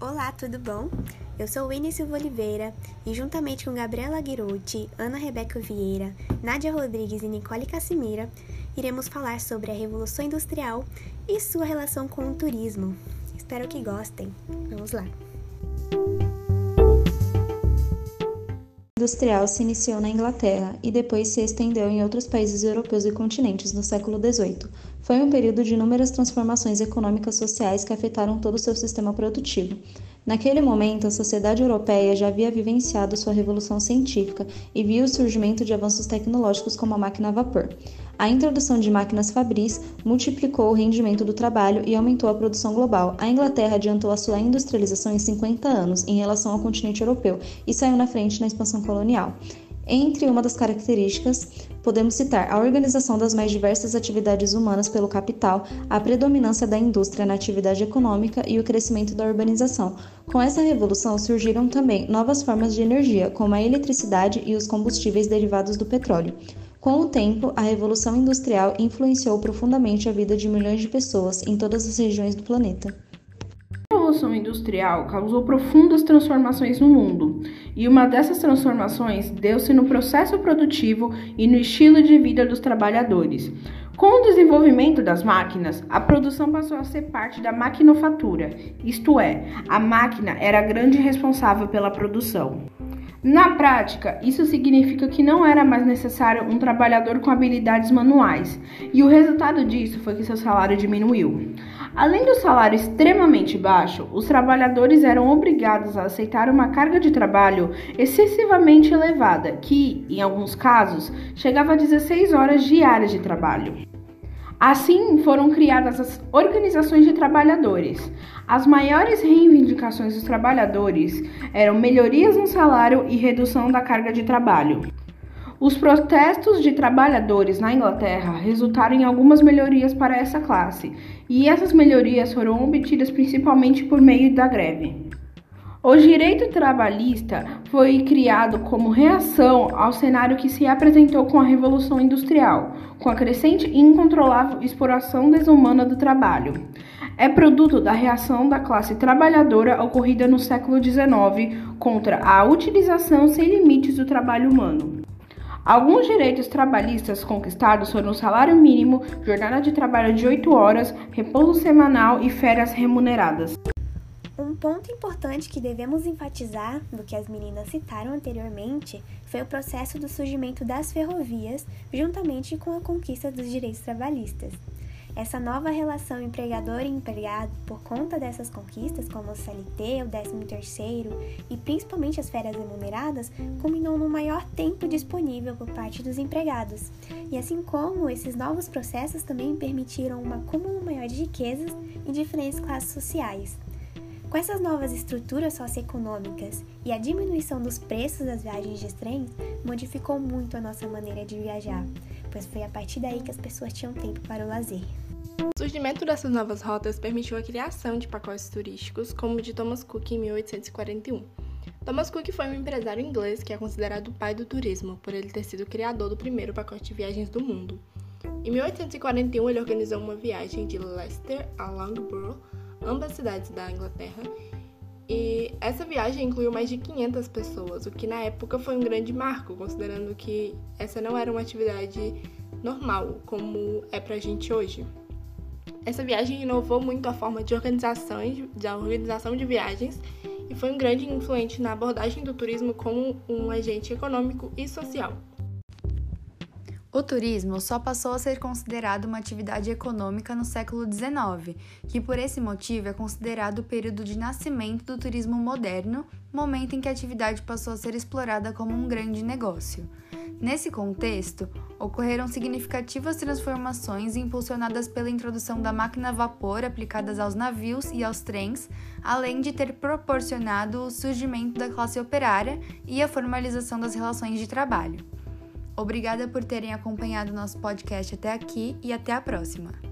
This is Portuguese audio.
Olá, tudo bom? Eu sou Winnie Silva Oliveira e, juntamente com Gabriela Guirouti, Ana Rebeca Vieira, Nádia Rodrigues e Nicole Cassimira, iremos falar sobre a Revolução Industrial e sua relação com o turismo. Espero que gostem. Vamos lá! Industrial se iniciou na Inglaterra e depois se estendeu em outros países europeus e continentes no século XVIII. Foi um período de inúmeras transformações econômicas sociais que afetaram todo o seu sistema produtivo. Naquele momento, a sociedade europeia já havia vivenciado sua revolução científica e viu o surgimento de avanços tecnológicos como a máquina a vapor. A introdução de máquinas fabris multiplicou o rendimento do trabalho e aumentou a produção global. A Inglaterra adiantou a sua industrialização em 50 anos em relação ao continente europeu e saiu na frente na expansão colonial. Entre uma das características, podemos citar a organização das mais diversas atividades humanas pelo capital, a predominância da indústria na atividade econômica e o crescimento da urbanização. Com essa revolução surgiram também novas formas de energia, como a eletricidade e os combustíveis derivados do petróleo. Com o tempo, a Revolução Industrial influenciou profundamente a vida de milhões de pessoas em todas as regiões do planeta. A Revolução Industrial causou profundas transformações no mundo, e uma dessas transformações deu-se no processo produtivo e no estilo de vida dos trabalhadores. Com o desenvolvimento das máquinas, a produção passou a ser parte da maquinofatura, isto é, a máquina era a grande responsável pela produção. Na prática, isso significa que não era mais necessário um trabalhador com habilidades manuais, e o resultado disso foi que seu salário diminuiu. Além do salário extremamente baixo, os trabalhadores eram obrigados a aceitar uma carga de trabalho excessivamente elevada, que, em alguns casos, chegava a 16 horas diárias de trabalho. Assim, foram criadas as organizações de trabalhadores. As maiores reivindicações dos trabalhadores eram melhorias no salário e redução da carga de trabalho. Os protestos de trabalhadores na Inglaterra resultaram em algumas melhorias para essa classe, e essas melhorias foram obtidas principalmente por meio da greve. O direito trabalhista foi criado como reação ao cenário que se apresentou com a Revolução Industrial, com a crescente e incontrolável exploração desumana do trabalho. É produto da reação da classe trabalhadora ocorrida no século XIX contra a utilização sem limites do trabalho humano. Alguns direitos trabalhistas conquistados foram o salário mínimo, jornada de trabalho de 8 horas, repouso semanal e férias remuneradas. Um ponto importante que devemos enfatizar, do que as meninas citaram anteriormente, foi o processo do surgimento das ferrovias, juntamente com a conquista dos direitos trabalhistas. Essa nova relação empregador e empregado, por conta dessas conquistas, como o CLT, o 13º e principalmente as férias remuneradas, culminou no maior tempo disponível por parte dos empregados. E assim como esses novos processos também permitiram um acúmulo maior de riquezas em diferentes classes sociais. Com essas novas estruturas socioeconômicas e a diminuição dos preços das viagens de trens, modificou muito a nossa maneira de viajar, pois foi a partir daí que as pessoas tinham tempo para o lazer. O surgimento dessas novas rotas permitiu a criação de pacotes turísticos, como o de Thomas Cook em 1841. Thomas Cook foi um empresário inglês que é considerado o pai do turismo, por ele ter sido criador do primeiro pacote de viagens do mundo. Em 1841, ele organizou uma viagem de Leicester a Loughborough ambas cidades da Inglaterra. E essa viagem incluiu mais de 500 pessoas, o que na época foi um grande marco, considerando que essa não era uma atividade normal, como é pra gente hoje. Essa viagem inovou muito a forma de organização, de organização de viagens e foi um grande influente na abordagem do turismo como um agente econômico e social. O turismo só passou a ser considerado uma atividade econômica no século XIX, que por esse motivo é considerado o período de nascimento do turismo moderno, momento em que a atividade passou a ser explorada como um grande negócio. Nesse contexto, ocorreram significativas transformações impulsionadas pela introdução da máquina a vapor aplicadas aos navios e aos trens, além de ter proporcionado o surgimento da classe operária e a formalização das relações de trabalho. Obrigada por terem acompanhado nosso podcast até aqui e até a próxima!